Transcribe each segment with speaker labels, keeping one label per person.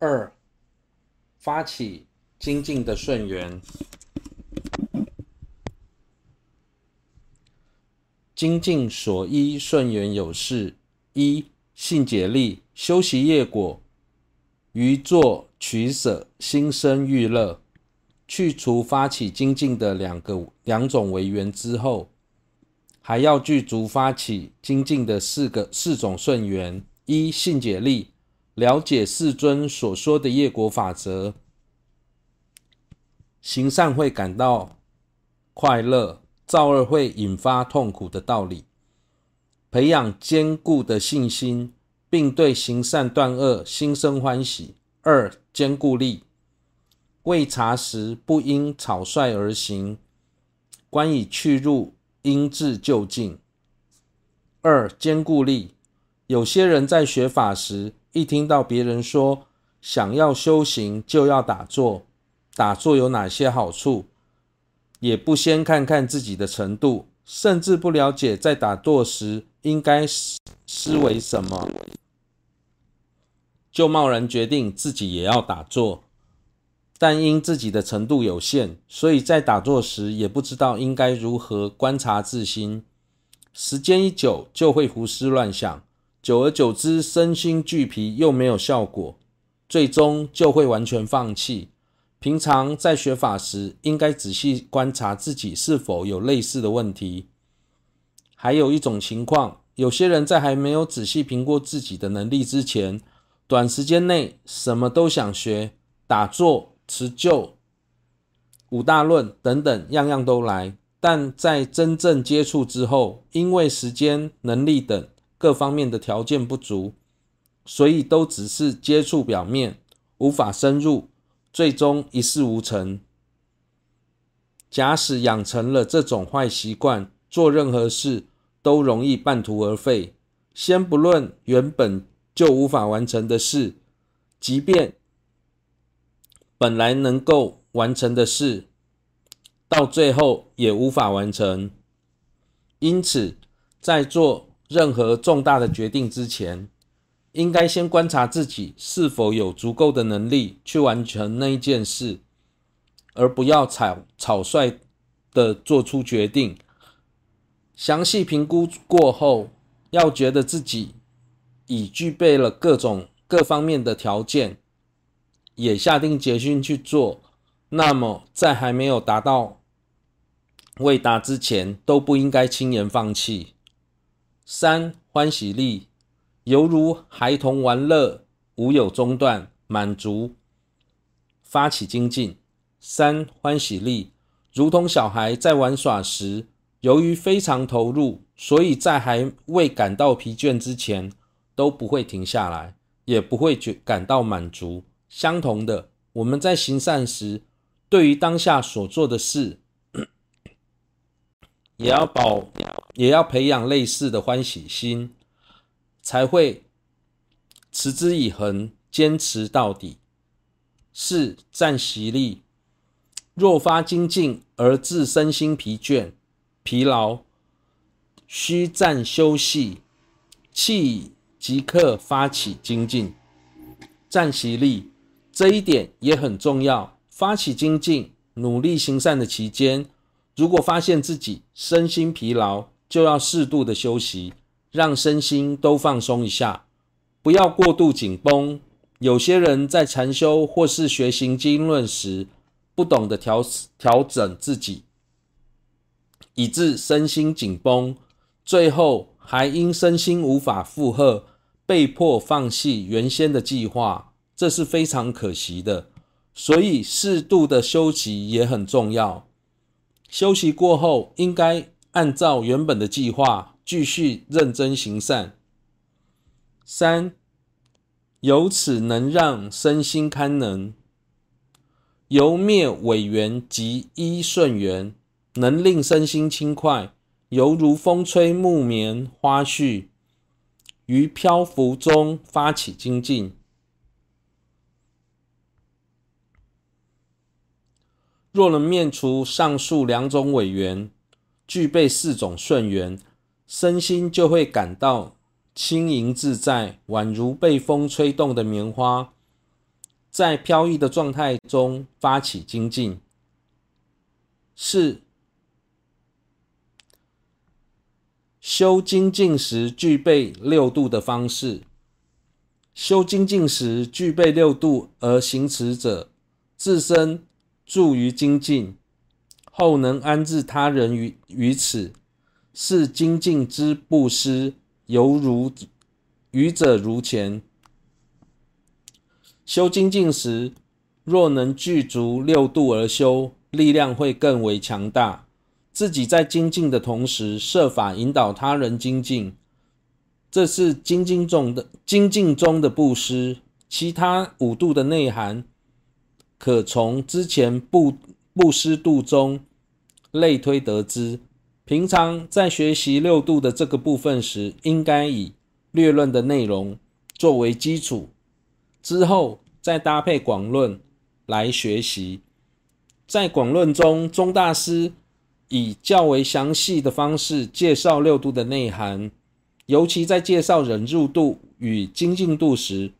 Speaker 1: 二、发起精进的顺缘。精进所依顺缘有事：一、信解力，修习业果，于作取舍，心生欲乐。去除发起精进的两个两种违缘之后，还要具足发起精进的四个四种顺缘：一、信解力，了解世尊所说的业果法则，行善会感到快乐。造恶会引发痛苦的道理，培养坚固的信心，并对行善断恶心生欢喜。二、坚固力，未察时不应草率而行，观已去入，应至就近。二、坚固力，有些人在学法时，一听到别人说想要修行就要打坐，打坐有哪些好处？也不先看看自己的程度，甚至不了解在打坐时应该思维什么，就贸然决定自己也要打坐。但因自己的程度有限，所以在打坐时也不知道应该如何观察自心。时间一久，就会胡思乱想，久而久之，身心俱疲，又没有效果，最终就会完全放弃。平常在学法时，应该仔细观察自己是否有类似的问题。还有一种情况，有些人在还没有仔细评估自己的能力之前，短时间内什么都想学，打坐、持咒、五大论等等，样样都来。但在真正接触之后，因为时间、能力等各方面的条件不足，所以都只是接触表面，无法深入。最终一事无成。假使养成了这种坏习惯，做任何事都容易半途而废。先不论原本就无法完成的事，即便本来能够完成的事，到最后也无法完成。因此，在做任何重大的决定之前，应该先观察自己是否有足够的能力去完成那一件事，而不要草草率的做出决定。详细评估过后，要觉得自己已具备了各种各方面的条件，也下定决心去做，那么在还没有达到未达之前，都不应该轻言放弃。三、欢喜力。犹如孩童玩乐，无有中断，满足，发起精进。三、欢喜力，如同小孩在玩耍时，由于非常投入，所以在还未感到疲倦之前，都不会停下来，也不会觉感到满足。相同的，我们在行善时，对于当下所做的事，也要保，也要培养类似的欢喜心。才会持之以恒，坚持到底。四、暂习力，若发精进而致身心疲倦、疲劳，须暂休息，气即刻发起精进。暂习力这一点也很重要。发起精进、努力行善的期间，如果发现自己身心疲劳，就要适度的休息。让身心都放松一下，不要过度紧绷。有些人在禅修或是学习经论时，不懂得调调整自己，以致身心紧绷，最后还因身心无法负荷，被迫放弃原先的计划，这是非常可惜的。所以适度的休息也很重要。休息过后，应该按照原本的计划。继续认真行善。三，由此能让身心堪能，由灭违缘及依顺缘，能令身心轻快，犹如风吹木棉花絮，于漂浮中发起精进。若能灭除上述两种违缘，具备四种顺缘。身心就会感到轻盈自在，宛如被风吹动的棉花，在飘逸的状态中发起精进，是修精进时具备六度的方式。修精进时具备六度而行持者，自身助于精进，后能安置他人于于此，是精进之布施，犹如愚者如前。修精进时，若能具足六度而修，力量会更为强大。自己在精进的同时，设法引导他人精进，这是精进中的精进中的布施。其他五度的内涵，可从之前布布施度中类推得知。平常在学习六度的这个部分时，应该以略论的内容作为基础。之后再搭配广论来学习。在广论中，宗大师以较为详细的方式介绍六度的内涵，尤其在介绍忍辱度与精进度时，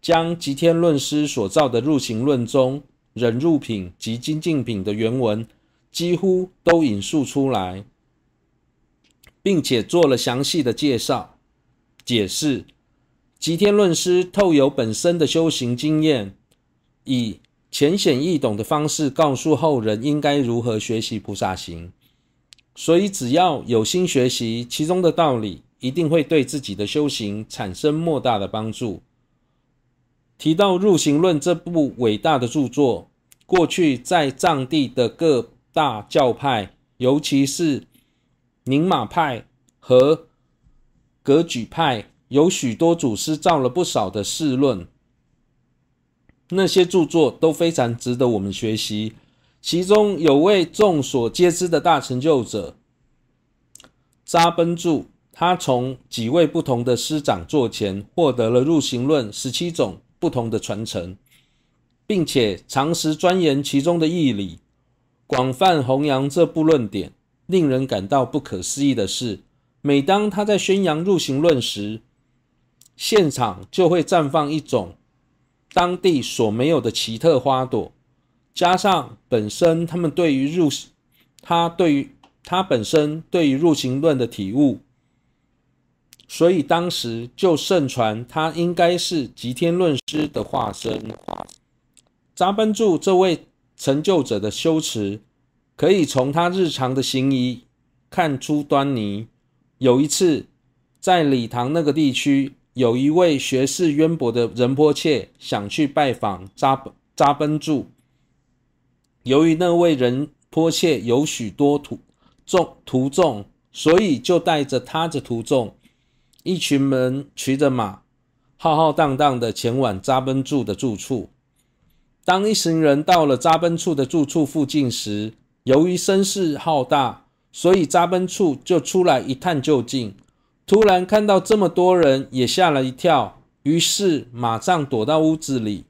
Speaker 1: 将吉天论师所造的入行论中忍辱品及精进品的原文几乎都引述出来，并且做了详细的介绍解释。吉天论师透由本身的修行经验，以浅显易懂的方式告诉后人应该如何学习菩萨行。所以，只要有心学习其中的道理，一定会对自己的修行产生莫大的帮助。提到《入行论》这部伟大的著作，过去在藏地的各大教派，尤其是宁玛派和格举派。有许多祖师造了不少的释论，那些著作都非常值得我们学习。其中有位众所皆知的大成就者扎奔着，他从几位不同的师长座前获得了入行论十七种不同的传承，并且长时钻研其中的义理，广泛弘扬这部论点。令人感到不可思议的是，每当他在宣扬入行论时，现场就会绽放一种当地所没有的奇特花朵，加上本身他们对于入他对于他本身对于入行论的体悟，所以当时就盛传他应该是吉天论师的化身。扎奔着这位成就者的修持，可以从他日常的行仪看出端倪。有一次在理塘那个地区。有一位学识渊博的仁波切想去拜访扎扎奔柱，由于那位仁波切有许多徒众徒众，所以就带着他的徒众，一群人骑着马，浩浩荡荡的前往扎奔着的住处。当一行人到了扎奔处的住处附近时，由于声势浩大，所以扎奔处就出来一探究竟。突然看到这么多人，也吓了一跳，于是马上躲到屋子里。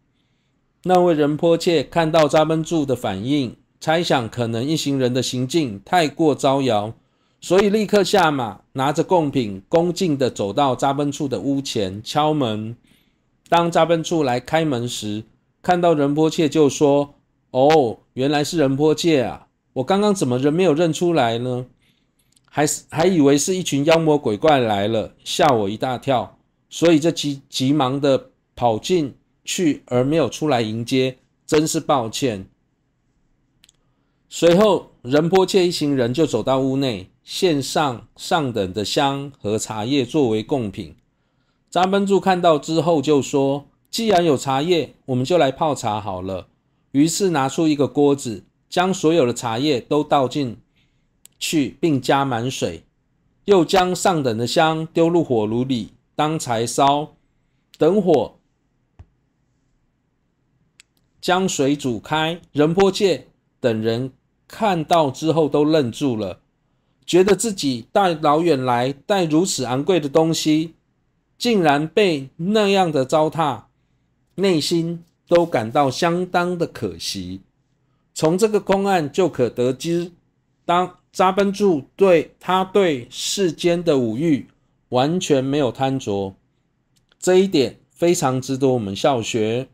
Speaker 1: 那位仁波切看到扎奔着的反应，猜想可能一行人的行径太过招摇，所以立刻下马，拿着贡品，恭敬地走到扎奔处的屋前敲门。当扎奔处来开门时，看到仁波切就说：“哦，原来是仁波切啊！我刚刚怎么人没有认出来呢？”还是还以为是一群妖魔鬼怪来了，吓我一大跳，所以就急急忙的跑进去，而没有出来迎接，真是抱歉。随后，仁波切一行人就走到屋内，献上上等的香和茶叶作为贡品。扎奔柱看到之后就说：“既然有茶叶，我们就来泡茶好了。”于是拿出一个锅子，将所有的茶叶都倒进。去，并加满水，又将上等的香丢入火炉里当柴烧，等火将水煮开。仁波切等人看到之后都愣住了，觉得自己大老远来带如此昂贵的东西，竟然被那样的糟蹋，内心都感到相当的可惜。从这个公案就可得知，当扎奔柱对他对世间的五欲完全没有贪着，这一点非常值得我们效学。